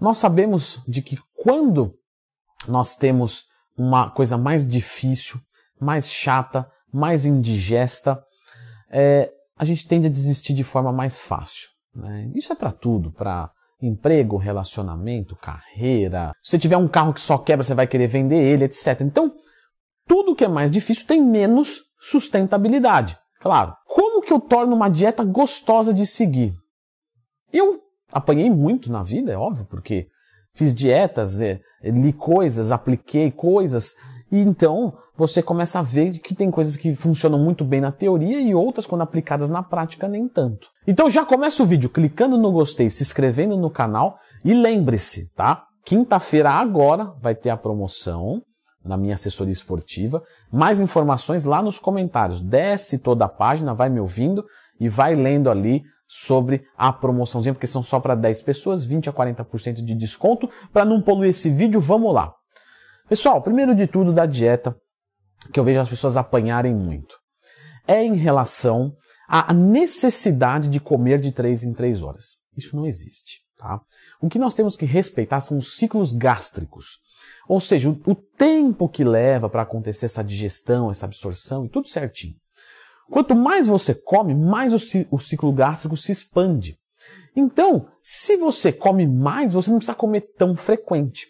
Nós sabemos de que quando nós temos uma coisa mais difícil, mais chata, mais indigesta, é, a gente tende a desistir de forma mais fácil. Né? Isso é para tudo, para emprego, relacionamento, carreira. Se você tiver um carro que só quebra, você vai querer vender ele, etc. Então, tudo que é mais difícil tem menos sustentabilidade. Claro. Como que eu torno uma dieta gostosa de seguir? Eu apanhei muito na vida, é óbvio, porque fiz dietas, é, li coisas, apliquei coisas, e então você começa a ver que tem coisas que funcionam muito bem na teoria e outras, quando aplicadas na prática, nem tanto. Então já começa o vídeo clicando no gostei, se inscrevendo no canal e lembre-se, tá? Quinta-feira agora vai ter a promoção na minha assessoria esportiva. Mais informações lá nos comentários. Desce toda a página, vai me ouvindo e vai lendo ali sobre a promoçãozinha, porque são só para 10 pessoas, 20 a 40% de desconto. Para não poluir esse vídeo, vamos lá. Pessoal, primeiro de tudo da dieta, que eu vejo as pessoas apanharem muito, é em relação à necessidade de comer de 3 em 3 horas. Isso não existe. Tá? O que nós temos que respeitar são os ciclos gástricos. Ou seja, o, o tempo que leva para acontecer essa digestão, essa absorção e tudo certinho. Quanto mais você come, mais o, ciclo gástrico se expande. Então, se você come mais, você não precisa comer tão frequente.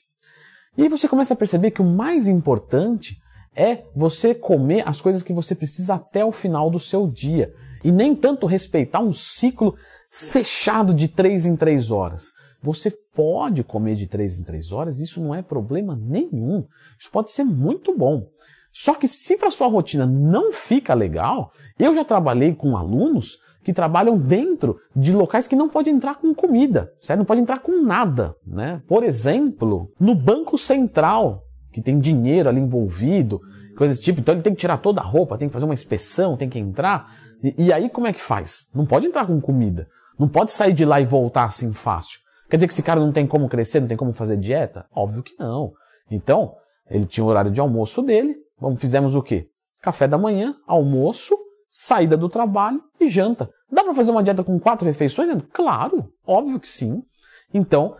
E aí você começa a perceber que o mais importante é você comer as coisas que você precisa até o final do seu dia. E nem tanto respeitar um ciclo fechado de três em três horas. Você pode comer de três em três horas, isso não é problema nenhum. Isso pode ser muito bom. Só que se para sua rotina não fica legal, eu já trabalhei com alunos que trabalham dentro de locais que não pode entrar com comida, certo? Não pode entrar com nada, né? Por exemplo, no Banco Central, que tem dinheiro ali envolvido, coisas tipo, então ele tem que tirar toda a roupa, tem que fazer uma inspeção, tem que entrar. E, e aí como é que faz? Não pode entrar com comida. Não pode sair de lá e voltar assim fácil. Quer dizer que esse cara não tem como crescer, não tem como fazer dieta? Óbvio que não. Então, ele tinha o horário de almoço dele. Fizemos o quê? Café da manhã, almoço, saída do trabalho e janta. Dá para fazer uma dieta com quatro refeições? Claro, óbvio que sim. Então,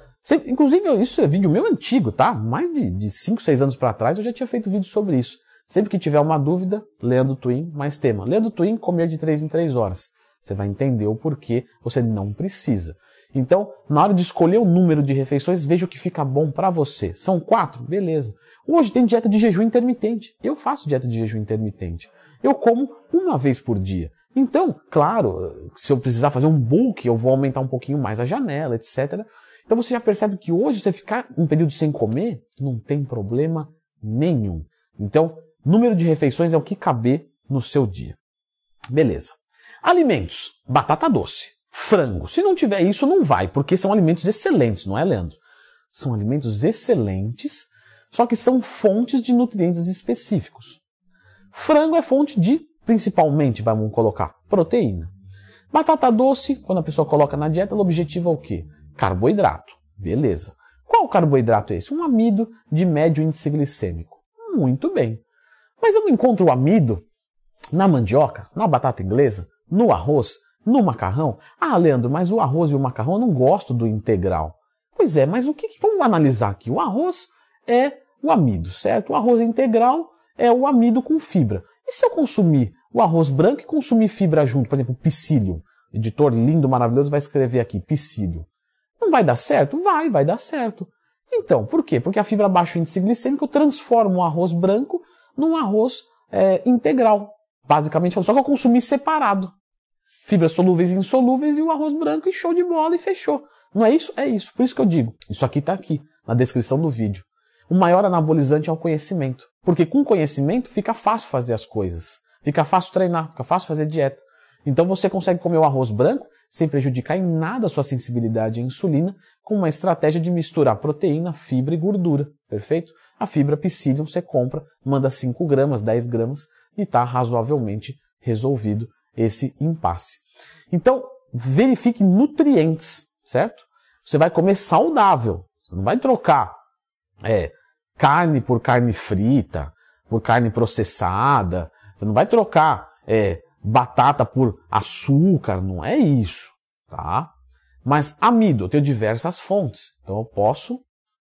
inclusive isso é vídeo meu antigo, tá? Mais de 5, 6 anos para trás eu já tinha feito vídeo sobre isso. Sempre que tiver uma dúvida, Leandro Twin, mais tema. Leandro Twin, comer de 3 em 3 horas. Você vai entender o porquê você não precisa. Então, na hora de escolher o número de refeições, veja o que fica bom para você. São quatro? Beleza. Hoje tem dieta de jejum intermitente. Eu faço dieta de jejum intermitente. Eu como uma vez por dia. Então, claro, se eu precisar fazer um bulk, eu vou aumentar um pouquinho mais a janela, etc. Então você já percebe que hoje você ficar um período sem comer não tem problema nenhum. Então, número de refeições é o que caber no seu dia. Beleza. Alimentos: batata doce frango. Se não tiver isso, não vai, porque são alimentos excelentes, não é, Leandro? São alimentos excelentes, só que são fontes de nutrientes específicos. Frango é fonte de, principalmente, vamos colocar, proteína. Batata doce, quando a pessoa coloca na dieta, ela objetiva o quê? Carboidrato. Beleza. Qual carboidrato é esse? Um amido de médio índice glicêmico. Muito bem. Mas eu não encontro o amido na mandioca, na batata inglesa, no arroz, no macarrão? Ah, Leandro, mas o arroz e o macarrão eu não gosto do integral. Pois é, mas o que, vamos analisar aqui? O arroz é o amido, certo? O arroz integral é o amido com fibra. E se eu consumir o arroz branco e consumir fibra junto, por exemplo, psyllium? Editor lindo, maravilhoso vai escrever aqui, psyllium. Não vai dar certo? Vai, vai dar certo. Então, por quê? Porque a fibra baixo índice glicêmico transforma o arroz branco num arroz é, integral. Basicamente, só que eu consumi separado fibras solúveis e insolúveis e o arroz branco e show de bola e fechou. Não é isso? É isso. Por isso que eu digo. Isso aqui está aqui, na descrição do vídeo. O maior anabolizante é o conhecimento. Porque com conhecimento fica fácil fazer as coisas. Fica fácil treinar, fica fácil fazer dieta. Então você consegue comer o arroz branco sem prejudicar em nada a sua sensibilidade à insulina, com uma estratégia de misturar proteína, fibra e gordura. Perfeito? A fibra psyllium você compra, manda 5 gramas, 10 gramas e está razoavelmente resolvido esse impasse. Então, verifique nutrientes, certo? Você vai comer saudável. Você não vai trocar é, carne por carne frita, por carne processada. Você não vai trocar é, batata por açúcar. Não é isso, tá? Mas amido, eu tenho diversas fontes. Então eu posso,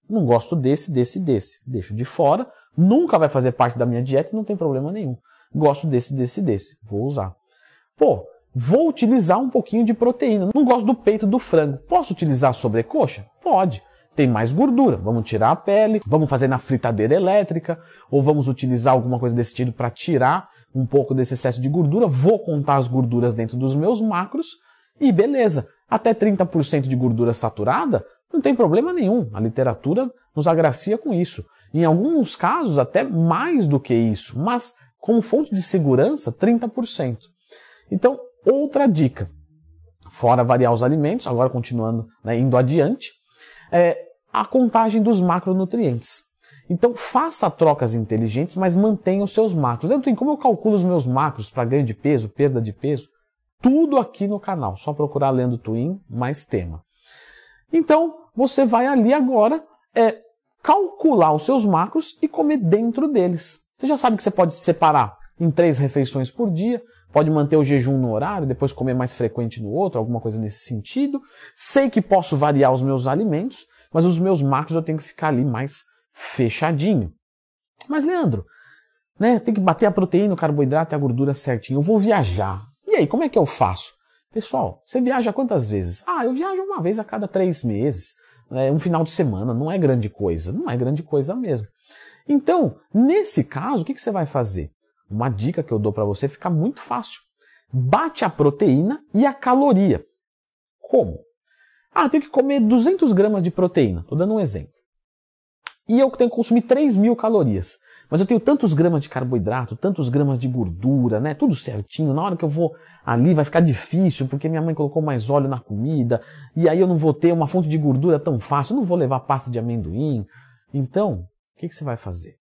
não gosto desse, desse, desse. Deixo de fora, nunca vai fazer parte da minha dieta e não tem problema nenhum. Gosto desse, desse, desse. Vou usar. Pô, vou utilizar um pouquinho de proteína. Não gosto do peito do frango. Posso utilizar sobrecoxa? Pode. Tem mais gordura. Vamos tirar a pele, vamos fazer na fritadeira elétrica, ou vamos utilizar alguma coisa desse tipo para tirar um pouco desse excesso de gordura. Vou contar as gorduras dentro dos meus macros e beleza. Até 30% de gordura saturada, não tem problema nenhum. A literatura nos agracia com isso. Em alguns casos, até mais do que isso, mas como fonte de segurança, 30%. Então, outra dica, fora variar os alimentos, agora continuando, né, indo adiante, é a contagem dos macronutrientes. Então, faça trocas inteligentes, mas mantenha os seus macros. Tenho como eu calculo os meus macros para ganho de peso, perda de peso? Tudo aqui no canal. Só procurar Lendo Twin mais tema. Então, você vai ali agora é, calcular os seus macros e comer dentro deles. Você já sabe que você pode separar em três refeições por dia, pode manter o jejum no horário, depois comer mais frequente no outro, alguma coisa nesse sentido. Sei que posso variar os meus alimentos, mas os meus macros eu tenho que ficar ali mais fechadinho. Mas, Leandro, né, tem que bater a proteína, o carboidrato e a gordura certinho. Eu vou viajar. E aí, como é que eu faço? Pessoal, você viaja quantas vezes? Ah, eu viajo uma vez a cada três meses. É, um final de semana, não é grande coisa. Não é grande coisa mesmo. Então, nesse caso, o que, que você vai fazer? Uma dica que eu dou para você fica muito fácil. Bate a proteína e a caloria. Como? Ah, eu tenho que comer 200 gramas de proteína. Estou dando um exemplo. E eu tenho que consumir 3 mil calorias. Mas eu tenho tantos gramas de carboidrato, tantos gramas de gordura, né? Tudo certinho. Na hora que eu vou ali vai ficar difícil, porque minha mãe colocou mais óleo na comida, e aí eu não vou ter uma fonte de gordura tão fácil, eu não vou levar pasta de amendoim. Então, o que, que você vai fazer?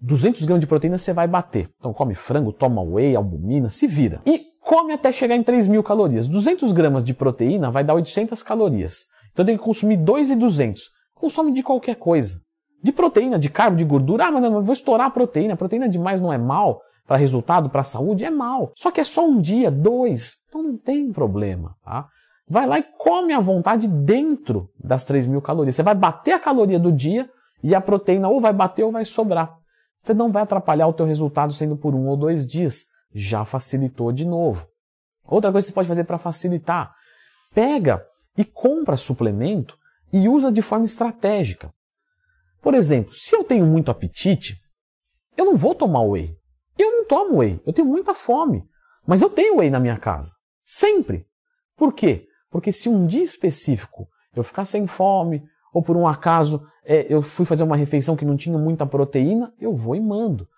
200 gramas de proteína você vai bater. Então come frango, toma whey, albumina, se vira. E come até chegar em 3 mil calorias. 200 gramas de proteína vai dar 800 calorias. Então tem que consumir 2,200. Consome de qualquer coisa. De proteína, de carbo, de gordura. Ah, mas não, eu vou estourar a proteína. Proteína demais não é mal para resultado, para saúde? É mal. Só que é só um dia, dois. Então não tem problema. Tá? Vai lá e come à vontade dentro das 3 mil calorias. Você vai bater a caloria do dia e a proteína ou vai bater ou vai sobrar. Você não vai atrapalhar o teu resultado sendo por um ou dois dias. Já facilitou de novo. Outra coisa que você pode fazer para facilitar, pega e compra suplemento e usa de forma estratégica. Por exemplo, se eu tenho muito apetite, eu não vou tomar whey. Eu não tomo whey, eu tenho muita fome. Mas eu tenho whey na minha casa. Sempre. Por quê? Porque se um dia específico eu ficar sem fome, ou por um acaso é, eu fui fazer uma refeição que não tinha muita proteína, eu vou e mando.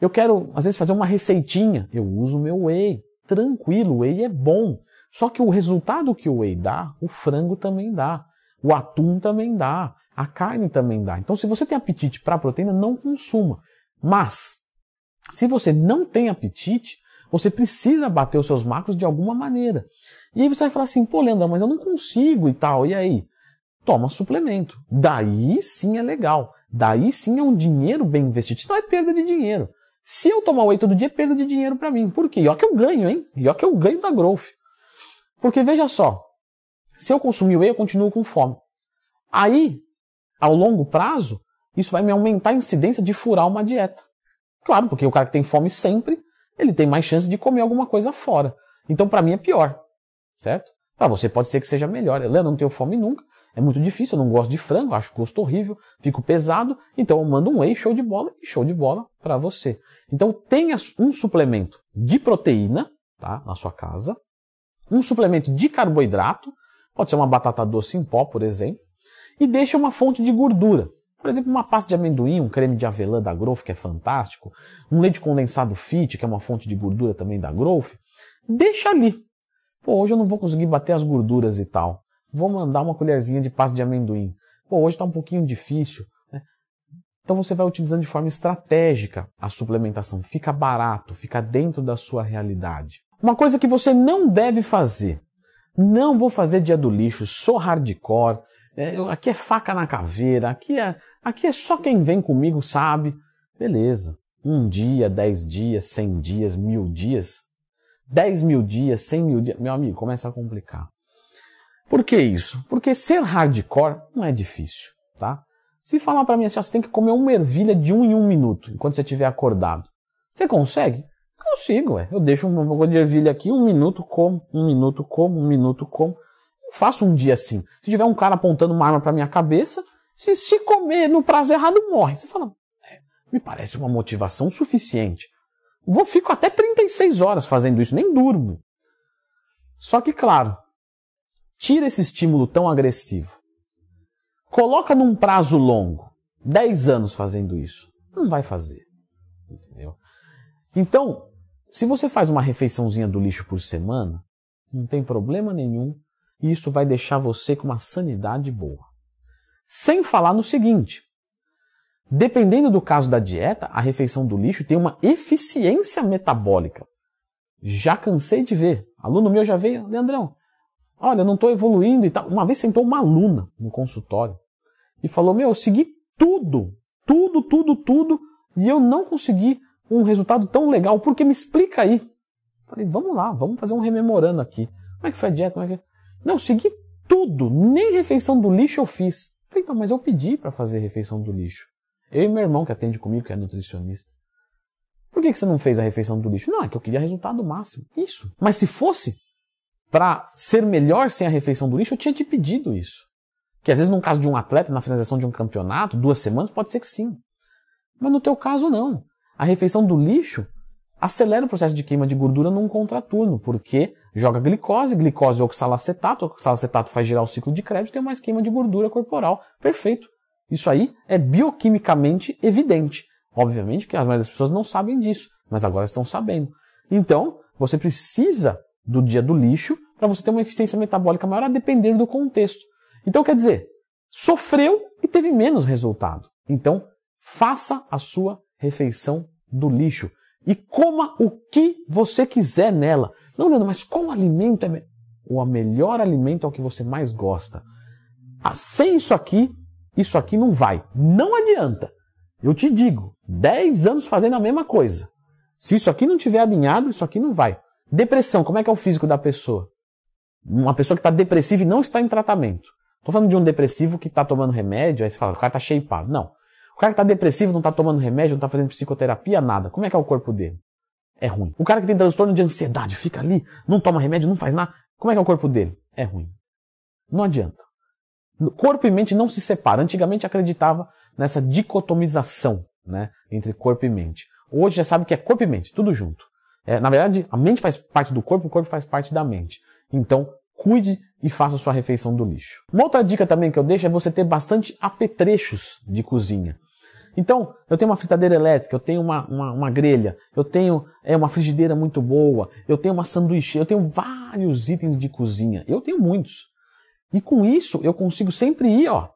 Eu quero, às vezes, fazer uma receitinha, eu uso o meu whey. Tranquilo, o whey é bom. Só que o resultado que o whey dá, o frango também dá. O atum também dá. A carne também dá. Então, se você tem apetite para proteína, não consuma. Mas, se você não tem apetite, você precisa bater os seus macros de alguma maneira. E aí você vai falar assim, pô, Leandro, mas eu não consigo e tal. E aí? Toma suplemento. Daí sim é legal. Daí sim é um dinheiro bem investido. Isso não é perda de dinheiro. Se eu tomar whey todo dia, é perda de dinheiro para mim. Por quê? E que eu ganho, hein? E que eu ganho da Growth. Porque veja só, se eu consumir whey, eu continuo com fome. Aí, ao longo prazo, isso vai me aumentar a incidência de furar uma dieta. Claro, porque o cara que tem fome sempre, ele tem mais chance de comer alguma coisa fora. Então, para mim é pior, certo? Para você pode ser que seja melhor. Eu não tenho fome nunca, é muito difícil, eu não gosto de frango, acho gosto horrível, fico pesado, então eu mando um whey show de bola e show de bola para você. Então tenha um suplemento de proteína, tá, na sua casa, um suplemento de carboidrato, pode ser uma batata doce em pó, por exemplo, e deixa uma fonte de gordura. Por exemplo, uma pasta de amendoim, um creme de avelã da Growth, que é fantástico, um leite condensado fit, que é uma fonte de gordura também da Growth, deixa ali. Pô, hoje eu não vou conseguir bater as gorduras e tal vou mandar uma colherzinha de pasta de amendoim. Pô, hoje está um pouquinho difícil. Né? Então você vai utilizando de forma estratégica a suplementação. Fica barato, fica dentro da sua realidade. Uma coisa que você não deve fazer. Não vou fazer dia do lixo, sou hardcore. É, aqui é faca na caveira, aqui é, aqui é só quem vem comigo sabe. Beleza. Um dia, dez dias, cem dias, mil dias. Dez mil dias, cem mil dias. Meu amigo, começa a complicar. Por que isso? Porque ser hardcore não é difícil, tá? Se falar para mim assim, ó, você tem que comer uma ervilha de um em um minuto, enquanto você estiver acordado. Você consegue? Consigo, ué. Eu deixo um pouco de ervilha aqui, um minuto como, um minuto como, um minuto como. Eu faço um dia assim. Se tiver um cara apontando uma arma para minha cabeça, se, se comer no prazo errado, morre. Você fala, é, me parece uma motivação suficiente. Vou, fico até 36 horas fazendo isso, nem durmo. Só que, claro, tira esse estímulo tão agressivo. Coloca num prazo longo, 10 anos fazendo isso. Não vai fazer. Entendeu? Então, se você faz uma refeiçãozinha do lixo por semana, não tem problema nenhum, e isso vai deixar você com uma sanidade boa. Sem falar no seguinte: dependendo do caso da dieta, a refeição do lixo tem uma eficiência metabólica. Já cansei de ver. Aluno meu já veio, Leandrão, olha, eu não estou evoluindo e tal. Uma vez sentou uma aluna no consultório e falou: Meu, eu segui tudo, tudo, tudo, tudo, e eu não consegui um resultado tão legal, porque me explica aí. Falei, vamos lá, vamos fazer um rememorando aqui. Como é que foi a dieta? Como é que... Não, eu segui tudo, nem refeição do lixo eu fiz. Falei, então, mas eu pedi para fazer refeição do lixo. Eu e meu irmão que atende comigo, que é nutricionista. Por que, que você não fez a refeição do lixo? Não, é que eu queria resultado máximo. Isso. Mas se fosse para ser melhor sem a refeição do lixo, eu tinha te pedido isso. Que às vezes, num caso de um atleta, na finalização de um campeonato, duas semanas, pode ser que sim. Mas no teu caso, não. A refeição do lixo acelera o processo de queima de gordura num contraturno, porque joga glicose, glicose oxalacetato, oxalacetato faz girar o ciclo de crédito e tem mais queima de gordura corporal. Perfeito. Isso aí é bioquimicamente evidente. Obviamente que a maioria das pessoas não sabem disso, mas agora estão sabendo. Então, você precisa do dia do lixo para você ter uma eficiência metabólica maior a depender do contexto. Então, quer dizer, sofreu e teve menos resultado. Então, faça a sua refeição do lixo e coma o que você quiser nela. Não, Leandro, mas qual alimento é o melhor alimento é o que você mais gosta? Ah, sem isso aqui, isso aqui não vai. Não adianta. Eu te digo, 10 anos fazendo a mesma coisa. Se isso aqui não tiver alinhado, isso aqui não vai. Depressão, como é que é o físico da pessoa? Uma pessoa que está depressiva e não está em tratamento. Estou falando de um depressivo que está tomando remédio, aí você fala, o cara está shapeado. Não. O cara que está depressivo, não está tomando remédio, não está fazendo psicoterapia, nada. Como é que é o corpo dele? É ruim. O cara que tem transtorno de ansiedade, fica ali, não toma remédio, não faz nada. Como é que é o corpo dele? É ruim. Não adianta. Corpo e mente não se separam. Antigamente acreditava nessa dicotomização né, entre corpo e mente. Hoje já sabe que é corpo e mente, tudo junto. É, na verdade, a mente faz parte do corpo, o corpo faz parte da mente. Então, cuide e faça sua refeição do lixo. Uma outra dica também que eu deixo é você ter bastante apetrechos de cozinha. Então, eu tenho uma fritadeira elétrica, eu tenho uma, uma, uma, grelha, eu tenho é, uma frigideira muito boa, eu tenho uma sanduíche, eu tenho vários itens de cozinha. Eu tenho muitos. E com isso, eu consigo sempre ir, ó.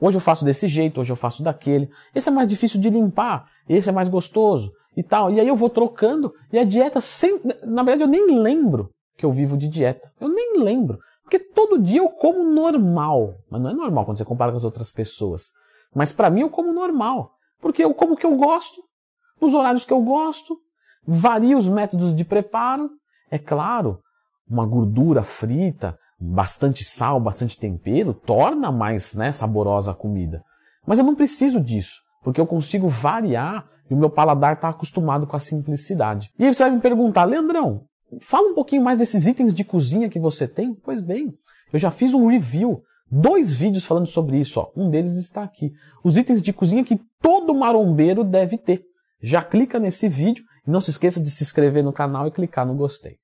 Hoje eu faço desse jeito, hoje eu faço daquele. Esse é mais difícil de limpar, esse é mais gostoso e tal. E aí eu vou trocando e a dieta sempre. Na verdade, eu nem lembro que eu vivo de dieta. Eu nem lembro. Porque todo dia eu como normal. Mas não é normal quando você compara com as outras pessoas. Mas para mim eu como normal. Porque eu como o que eu gosto, nos horários que eu gosto, varia os métodos de preparo. É claro, uma gordura frita, bastante sal, bastante tempero, torna mais né, saborosa a comida. Mas eu não preciso disso, porque eu consigo variar e o meu paladar está acostumado com a simplicidade. E aí você vai me perguntar, Leandrão, Fala um pouquinho mais desses itens de cozinha que você tem. Pois bem, eu já fiz um review, dois vídeos falando sobre isso. Ó. Um deles está aqui. Os itens de cozinha que todo marombeiro deve ter. Já clica nesse vídeo e não se esqueça de se inscrever no canal e clicar no gostei.